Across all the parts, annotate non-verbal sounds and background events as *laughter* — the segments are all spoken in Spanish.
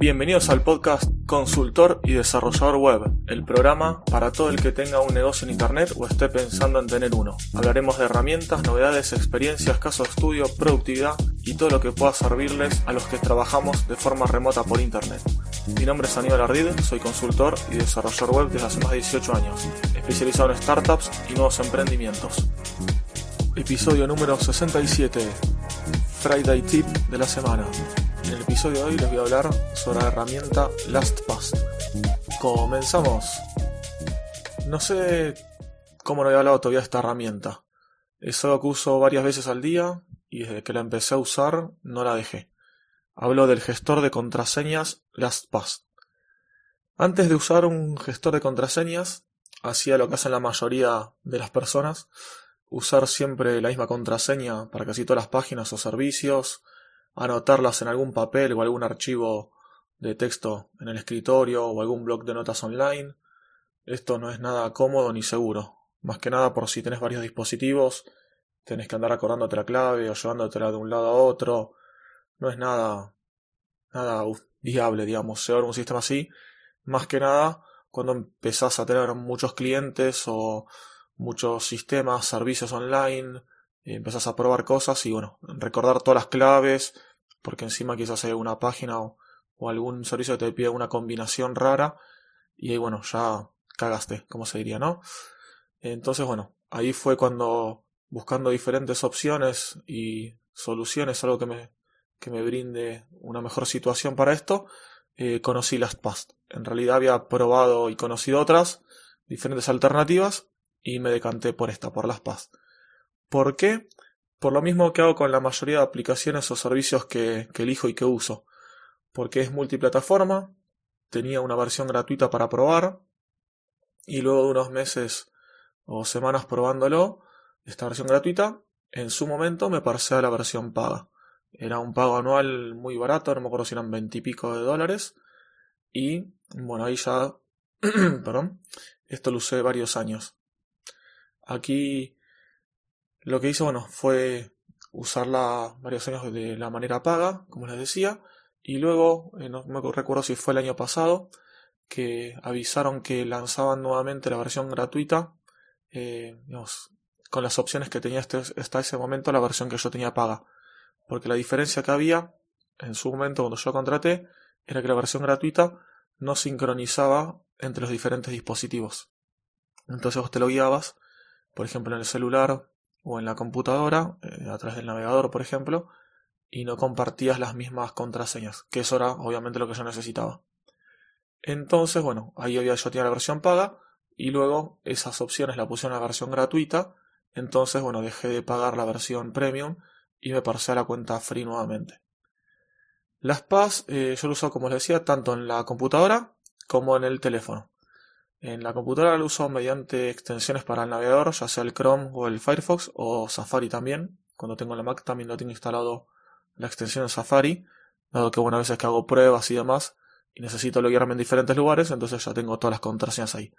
Bienvenidos al podcast Consultor y Desarrollador Web, el programa para todo el que tenga un negocio en Internet o esté pensando en tener uno. Hablaremos de herramientas, novedades, experiencias, casos de estudio, productividad y todo lo que pueda servirles a los que trabajamos de forma remota por Internet. Mi nombre es Aníbal Ardid, soy consultor y desarrollador web desde hace más de 18 años, especializado en startups y nuevos emprendimientos. Episodio número 67, Friday Tip de la semana. En el episodio de hoy les voy a hablar sobre la herramienta LastPass. Comenzamos. No sé cómo no había hablado todavía de esta herramienta. Es algo que uso varias veces al día y desde que la empecé a usar no la dejé. Hablo del gestor de contraseñas LastPass. Antes de usar un gestor de contraseñas, hacía lo que hacen la mayoría de las personas, usar siempre la misma contraseña para casi todas las páginas o servicios, anotarlas en algún papel o algún archivo de texto en el escritorio o algún blog de notas online. Esto no es nada cómodo ni seguro. Más que nada por si tenés varios dispositivos, tenés que andar acordándote la clave o llevándotela de un lado a otro. No es nada, nada viable, digamos, llevar un sistema así. Más que nada cuando empezás a tener muchos clientes o muchos sistemas, servicios online, empezás a probar cosas y bueno, recordar todas las claves, porque encima quizás hay una página o, algún servicio que te pide una combinación rara y ahí bueno, ya cagaste, como se diría, ¿no? Entonces bueno, ahí fue cuando buscando diferentes opciones y soluciones, algo que me, que me brinde una mejor situación para esto, eh, conocí LastPass. En realidad había probado y conocido otras, diferentes alternativas, y me decanté por esta, por LastPass. ¿Por qué? Por lo mismo que hago con la mayoría de aplicaciones o servicios que, elijo y que uso. Porque es multiplataforma, tenía una versión gratuita para probar, y luego de unos meses o semanas probándolo, esta versión gratuita, en su momento me pasé a la versión paga. Era un pago anual muy barato, no me acuerdo si eran veintipico de dólares. Y bueno, ahí ya, *clears throat* perdón, esto lo usé varios años. Aquí lo que hice, bueno, fue usarla varios años de la manera paga, como les decía, y luego, eh, no me recuerdo si fue el año pasado, que avisaron que lanzaban nuevamente la versión gratuita, eh, con las opciones que tenía este, hasta ese momento la versión que yo tenía paga. Porque la diferencia que había en su momento cuando yo contraté era que la versión gratuita no sincronizaba entre los diferentes dispositivos. Entonces vos te lo guiabas, por ejemplo en el celular o en la computadora, eh, a través del navegador, por ejemplo, y no compartías las mismas contraseñas, que eso era obviamente lo que yo necesitaba. Entonces, bueno, ahí había, yo tenía la versión paga y luego esas opciones la puse en la versión gratuita, entonces, bueno, dejé de pagar la versión premium y me pasé a la cuenta free nuevamente. Las PAS eh, yo lo uso, como les decía, tanto en la computadora como en el teléfono. En la computadora lo uso mediante extensiones para el navegador, ya sea el Chrome o el Firefox o Safari también. Cuando tengo la Mac también lo tengo instalado la extensión Safari, dado que bueno, a veces que hago pruebas y demás y necesito loguearme en diferentes lugares, entonces ya tengo todas las contraseñas ahí.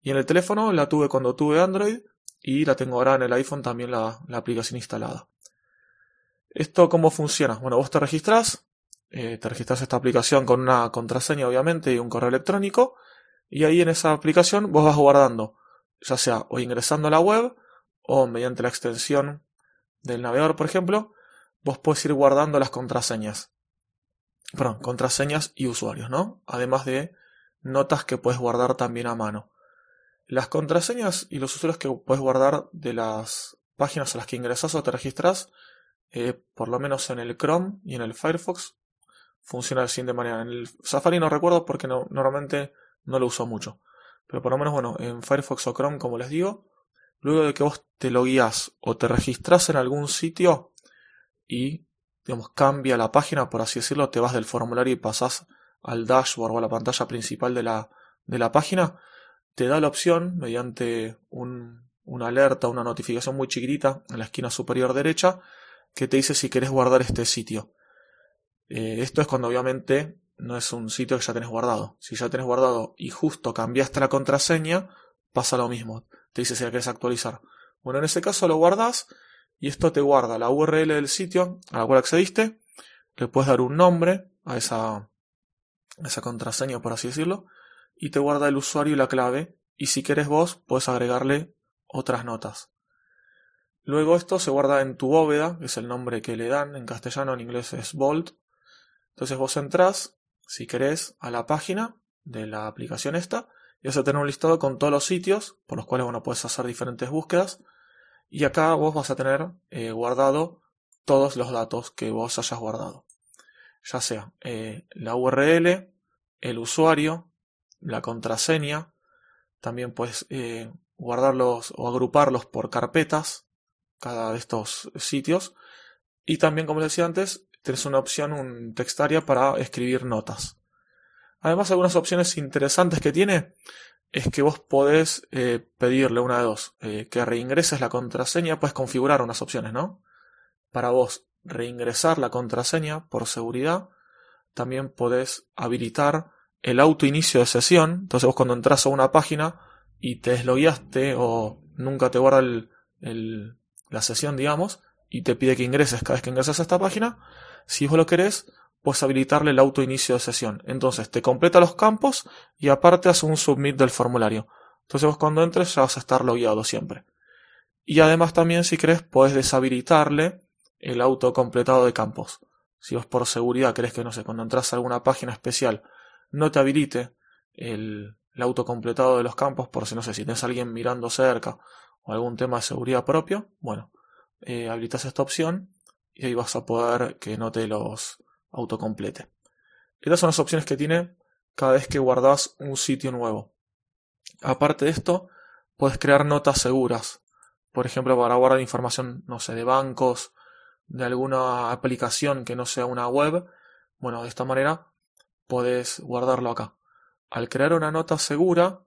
Y en el teléfono la tuve cuando tuve Android y la tengo ahora en el iPhone también la, aplicación instalada. ¿Esto cómo funciona? Bueno, vos te registras, eh, te registras esta aplicación con una contraseña obviamente y un correo electrónico y ahí en esa aplicación vos vas guardando, ya sea o ingresando a la web o mediante la extensión del navegador, por ejemplo, vos puedes ir guardando las contraseñas. Perdón, contraseñas y usuarios, ¿no? Además de notas que puedes guardar también a mano. Las contraseñas y los usuarios que puedes guardar de las páginas a las que ingresas o te registras, eh, por lo menos en el Chrome y en el Firefox, funciona de la siguiente manera. En el Safari no recuerdo porque no, normalmente no lo uso mucho. Pero por lo menos, bueno, en Firefox o Chrome, como les digo, luego de que vos te lo guías o te registras en algún sitio y, digamos, cambia la página, por así decirlo, te vas del formulario y pasas al dashboard o a la pantalla principal de la, de la página, te da la opción, mediante un, una alerta, una notificación muy chiquitita en la esquina superior derecha, que te dice si querés guardar este sitio. Eh, esto es cuando obviamente no es un sitio que ya tenés guardado. Si ya tenés guardado y justo cambiaste la contraseña, pasa lo mismo. Te dice si la querés actualizar. Bueno, en ese caso lo guardas y esto te guarda la URL del sitio a la cual accediste. Le puedes dar un nombre a esa, esa contraseña por así decirlo, y te guarda el usuario y la clave, y si quieres vos puedes agregarle otras notas. Luego esto se guarda en tu bóveda, que es el nombre que le dan, en castellano, en inglés es Vault. Entonces vos entrás, si querés, a la página de la aplicación esta, y vas a tener un listado con todos los sitios por los cuales bueno, puedes hacer diferentes búsquedas. Y acá vos vas a tener eh, guardado todos los datos que vos hayas guardado. Ya sea eh, la URL, el usuario, la contraseña. También puedes eh, guardarlos o agruparlos por carpetas, cada de estos sitios. Y también, como decía antes, tienes una opción, un textaria para escribir notas. Además, algunas opciones interesantes que tiene es que vos podés eh, pedirle una de dos, eh, que reingreses la contraseña, puedes configurar unas opciones, ¿no? Para vos reingresar la contraseña por seguridad, también podés habilitar el auto inicio de sesión, entonces vos cuando entras a una página y te deslogueaste o nunca te guarda el, la sesión, digamos, y te pide que ingreses cada vez que ingresas a esta página, si vos lo querés, puedes habilitarle el auto inicio de sesión. Entonces te completa los campos y aparte hace un submit del formulario. Entonces vos cuando entres ya vas a estar logueado siempre. Y además también si querés puedes deshabilitarle el auto completado de campos. Si vos por seguridad crees que no sé, cuando entras a alguna página especial no te habilite el, el auto completado de los campos por si no sé si tienes a alguien mirando cerca o algún tema de seguridad propio, bueno, eh, habilitas esta opción y ahí vas a poder que no te los autocomplete. Estas son las opciones que tiene cada vez que guardas un sitio nuevo. Aparte de esto, puedes crear notas seguras. Por ejemplo, para guardar información, no sé, de bancos, de alguna aplicación que no sea una web. Bueno, de esta manera puedes guardarlo acá. Al crear una nota segura,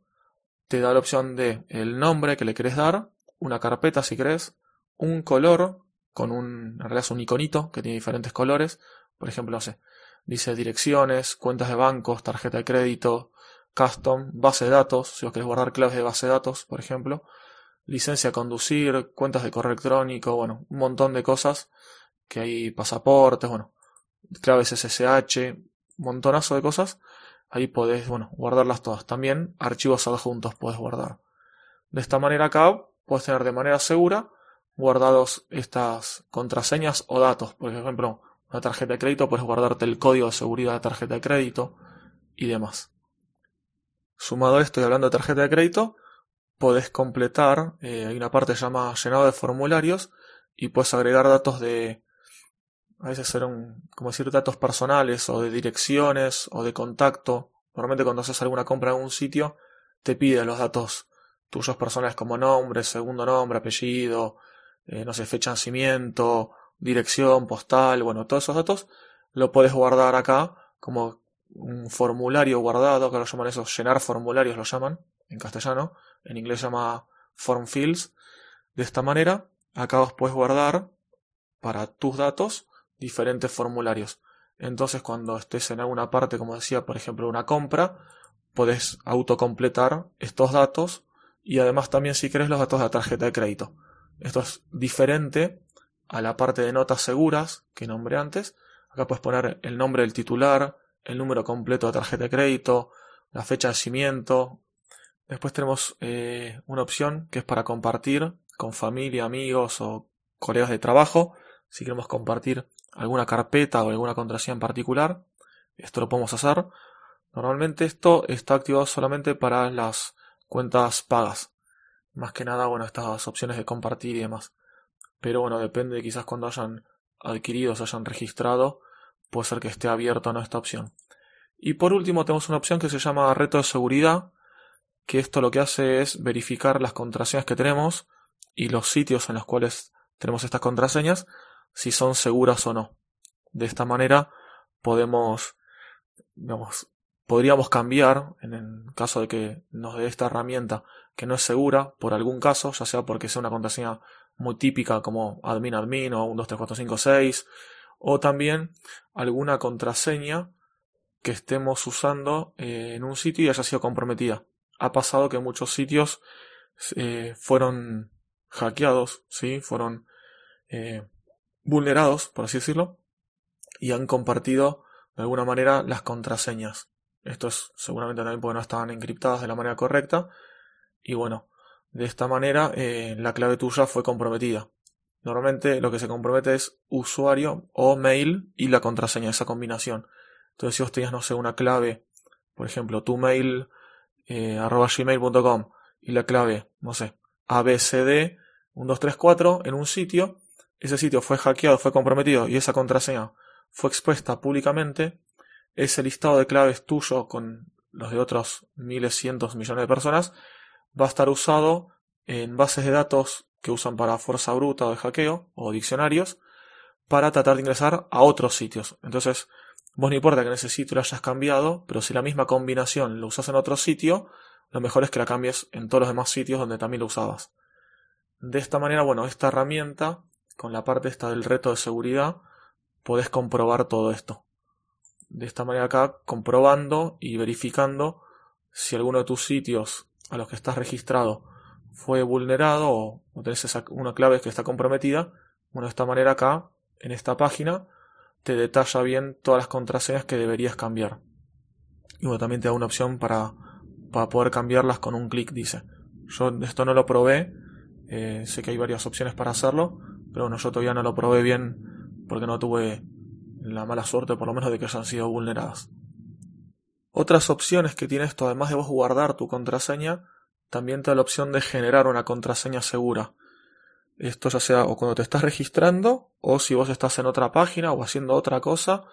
te da la opción de el nombre que le querés dar, una carpeta si querés, un color con un, en realidad un iconito que tiene diferentes colores, por ejemplo, no sé, dice direcciones, cuentas de bancos, tarjeta de crédito, custom, base de datos, si os querés guardar claves de base de datos, por ejemplo, licencia a conducir, cuentas de correo electrónico, bueno, un montón de cosas que hay pasaportes, bueno, claves SSH, montonazo de cosas Ahí podés, bueno, guardarlas todas. También archivos adjuntos puedes guardar. De esta manera acá puedes tener de manera segura guardados estas contraseñas o datos. Por ejemplo, una tarjeta de crédito puedes guardarte el código de seguridad de tarjeta de crédito y demás. Sumado a esto y hablando de tarjeta de crédito, puedes completar, eh, hay una parte llamada llenado de formularios y puedes agregar datos de a veces serán, como decir, datos personales o de direcciones o de contacto. Normalmente cuando haces alguna compra en un sitio, te pide los datos tuyos personales como nombre, segundo nombre, apellido, eh, no sé, fecha de nacimiento, dirección, postal, bueno, todos esos datos lo puedes guardar acá como un formulario guardado, que lo llaman eso, llenar formularios lo llaman en castellano, en inglés se llama form fields. De esta manera, acá os puedes guardar para tus datos diferentes formularios. Entonces, cuando estés en alguna parte, como decía, por ejemplo, una compra, podés autocompletar estos datos y además también, si querés, los datos de la tarjeta de crédito. Esto es diferente a la parte de notas seguras que nombré antes. Acá puedes poner el nombre del titular, el número completo de tarjeta de crédito, la fecha de nacimiento. Después tenemos eh, una opción que es para compartir con familia, amigos o colegas de trabajo. Si queremos compartir alguna carpeta o alguna contraseña en particular, esto lo podemos hacer. Normalmente esto está activado solamente para las cuentas pagas. Más que nada, bueno, estas opciones de compartir y demás. Pero bueno, depende quizás cuando hayan adquirido, se hayan registrado, puede ser que esté abierto o no esta opción. Y por último tenemos una opción que se llama reto de seguridad, que esto lo que hace es verificar las contraseñas que tenemos y los sitios en los cuales tenemos estas contraseñas si son seguras o no. De esta manera podemos, digamos, podríamos cambiar en el caso de que nos dé esta herramienta que no es segura por algún caso, ya sea porque sea una contraseña muy típica como admin admin o 1, 2, 3, 4, 5, 6, o también alguna contraseña que estemos usando eh, en un sitio y haya sido comprometida. Ha pasado que muchos sitios eh, fueron hackeados, ¿sí? fueron eh, vulnerados, por así decirlo, y han compartido de alguna manera las contraseñas. Esto es seguramente también porque no estaban encriptadas de la manera correcta. Y bueno, de esta manera eh, la clave tuya fue comprometida. Normalmente lo que se compromete es usuario o mail y la contraseña, esa combinación. Entonces si vos tenías, no sé, una clave, por ejemplo, tu mail eh, arroba gmail.com y la clave, no sé, abcd 1234 en un sitio, ese sitio fue hackeado, fue comprometido y esa contraseña fue expuesta públicamente, ese listado de claves tuyo con los de otros miles, cientos, millones de personas va a estar usado en bases de datos que usan para fuerza bruta o de hackeo o diccionarios para tratar de ingresar a otros sitios. Entonces, vos no importa que en ese sitio lo hayas cambiado, pero si la misma combinación lo usas en otro sitio, lo mejor es que la cambies en todos los demás sitios donde también lo usabas. De esta manera, bueno, esta herramienta, con la parte esta del reto de seguridad, podés comprobar todo esto. De esta manera acá, comprobando y verificando si alguno de tus sitios a los que estás registrado fue vulnerado o, tenés una clave que está comprometida, bueno, de esta manera acá, en esta página, te detalla bien todas las contraseñas que deberías cambiar. Y bueno, también te da una opción para, para poder cambiarlas con un clic, dice. Yo esto no lo probé, eh, sé que hay varias opciones para hacerlo, pero bueno, yo todavía no lo probé bien porque no tuve la mala suerte por lo menos de que hayan sido vulneradas. Otras opciones que tiene esto, además de vos guardar tu contraseña, también te da la opción de generar una contraseña segura. Esto ya sea o cuando te estás registrando o si vos estás en otra página o haciendo otra cosa,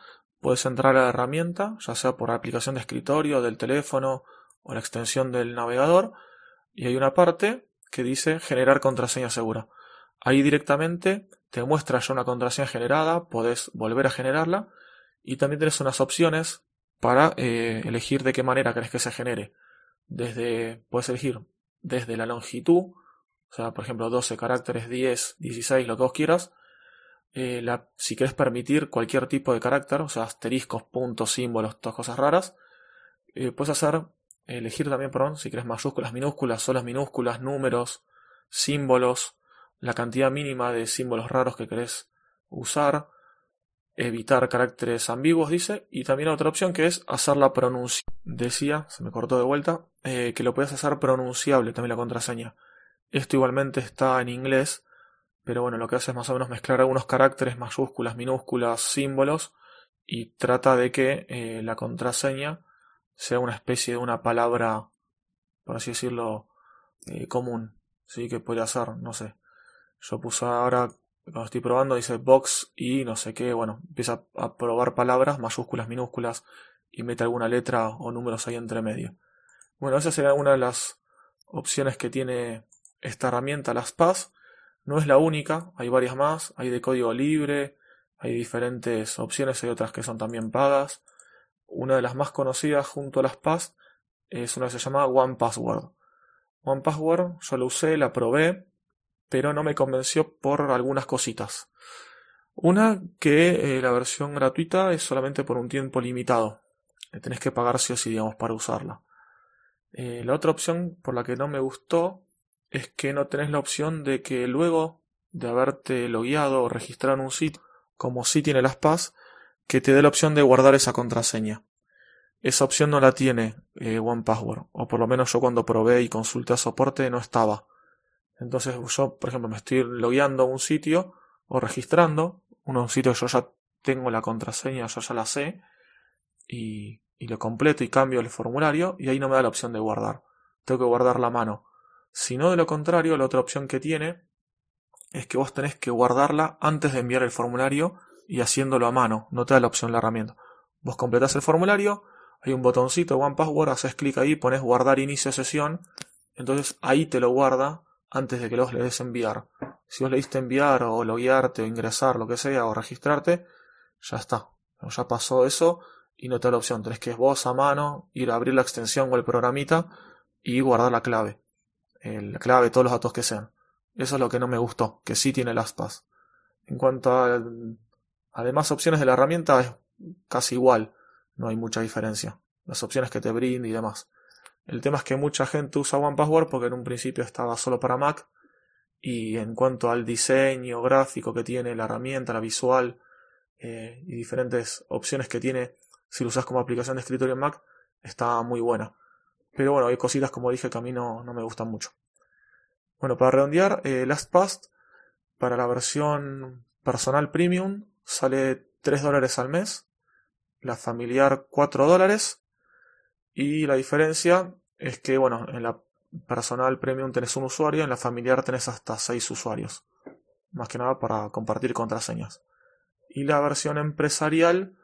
puedes entrar a la herramienta, ya sea por aplicación de escritorio, del teléfono o la extensión del navegador, y hay una parte que dice generar contraseña segura. Ahí directamente te muestra ya una contraseña generada, podés volver a generarla y también tienes unas opciones para eh, elegir de qué manera querés que se genere. Desde, puedes elegir desde la longitud, o sea, por ejemplo, 12 caracteres, 10, 16, lo que vos quieras. Eh, la, si querés permitir cualquier tipo de carácter, o sea, asteriscos, puntos, símbolos, todas cosas raras, eh, puedes hacer, elegir también, perdón, si querés mayúsculas, minúsculas, solas minúsculas, números, símbolos, la cantidad mínima de símbolos raros que querés usar, evitar caracteres ambiguos, dice, y también otra opción que es hacer la pronuncia. Decía, se me cortó de vuelta, eh, que lo puedes hacer pronunciable también la contraseña. Esto igualmente está en inglés, pero bueno, lo que hace es más o menos mezclar algunos caracteres, mayúsculas, minúsculas, símbolos, y trata de que eh, la contraseña sea una especie de una palabra, por así decirlo, eh, común. Sí, que puede ser, no sé. Yo puse ahora, cuando estoy probando, dice box y no sé qué, bueno, empieza a probar palabras, mayúsculas, minúsculas, y mete alguna letra o números ahí entre medio. Bueno, esa sería una de las opciones que tiene esta herramienta, las PAS, no es la única, hay varias más, hay de código libre, hay diferentes opciones, hay otras que son también pagas. Una de las más conocidas junto a las PAS es una que se llama One Password. One Password yo lo usé, la probé, pero no me convenció por algunas cositas. Una que eh, la versión gratuita es solamente por un tiempo limitado. tenés que pagar si o sí, digamos, para usarla. Eh, la otra opción por la que no me gustó es que no tenés la opción de que luego de haberte logueado o registrado en un sitio, como sí tiene las PAS, que te dé la opción de guardar esa contraseña. Esa opción no la tiene eh, OnePassword, o por lo menos yo cuando probé y consulté a soporte no estaba. Entonces yo, por ejemplo, me estoy logueando a un sitio o registrando, un sitio yo ya tengo la contraseña, yo ya la sé, y, y lo completo y cambio el formulario, y ahí no me da la opción de guardar. Tengo que guardar la mano. Si no, de lo contrario, la otra opción que tiene es que vos tenés que guardarla antes de enviar el formulario y haciéndolo a mano. No te da la opción la herramienta. Vos completás el formulario, hay un botoncito One Password, haces clic ahí, pones guardar inicio sesión, entonces ahí te lo guarda antes de que los le des enviar. Si vos le diste enviar o loguearte o ingresar, lo que sea, o registrarte, ya está. Ya pasó eso y no te da la opción. Tenés que vos a mano ir a abrir la extensión o el programita y guardar la clave la clave, todos los datos que sean. Eso es lo que no me gustó, que sí tiene las PAS. En cuanto a, además opciones de la herramienta, es casi igual, no hay mucha diferencia. Las opciones que te brinda y demás. El tema es que mucha gente usa OnePassword porque en un principio estaba solo para Mac y en cuanto al diseño gráfico que tiene la herramienta, la visual eh, y diferentes opciones que tiene si lo usas como aplicación de escritorio en Mac, está muy buena. Pero bueno, hay cositas como dije que a mí no, no me gustan mucho. Bueno, para redondear, eh, LastPass para la versión personal premium sale 3 dólares al mes, la familiar 4 dólares y la diferencia es que, bueno, en la personal premium tenés un usuario, en la familiar tenés hasta 6 usuarios. Más que nada para compartir contraseñas. Y la versión empresarial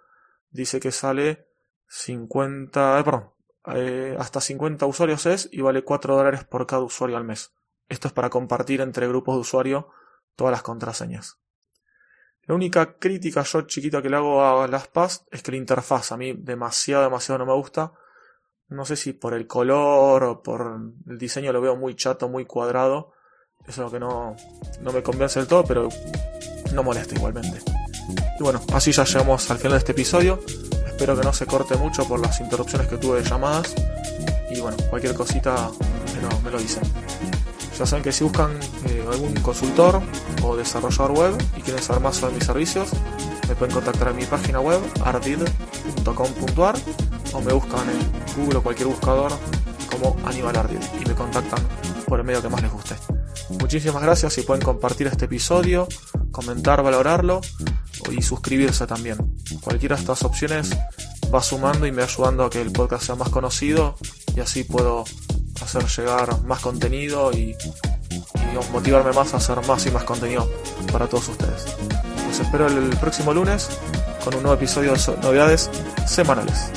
dice que sale 50, eh, perdón, eh, hasta 50 usuarios es y vale 4 dólares por cada usuario al mes. Esto es para compartir entre grupos de usuario todas las contraseñas. La única crítica yo chiquita que le hago a las PAS es que la interfaz a mí demasiado, demasiado no me gusta. No sé si por el color o por el diseño lo veo muy chato, muy cuadrado. Eso es lo que no, no me convence del todo, pero no molesta igualmente. Y bueno, así ya llegamos al final de este episodio. Espero que no se corte mucho por las interrupciones que tuve de llamadas. Y bueno, cualquier cosita me lo, me lo dicen. Ya saben que si buscan eh, algún consultor o desarrollador web y quieren saber más sobre mis servicios, me pueden contactar en mi página web ardid.com.ar o me buscan en Google o cualquier buscador como Aníbal Ardid y me contactan por el medio que más les guste. Muchísimas gracias y pueden compartir este episodio, comentar, valorarlo y suscribirse también. Cualquiera de estas opciones va sumando y me ayudando a que el podcast sea más conocido y así puedo hacer llegar más contenido y, motivarme más a hacer más y más contenido para todos ustedes. Los espero el próximo lunes con un nuevo episodio de novedades semanales.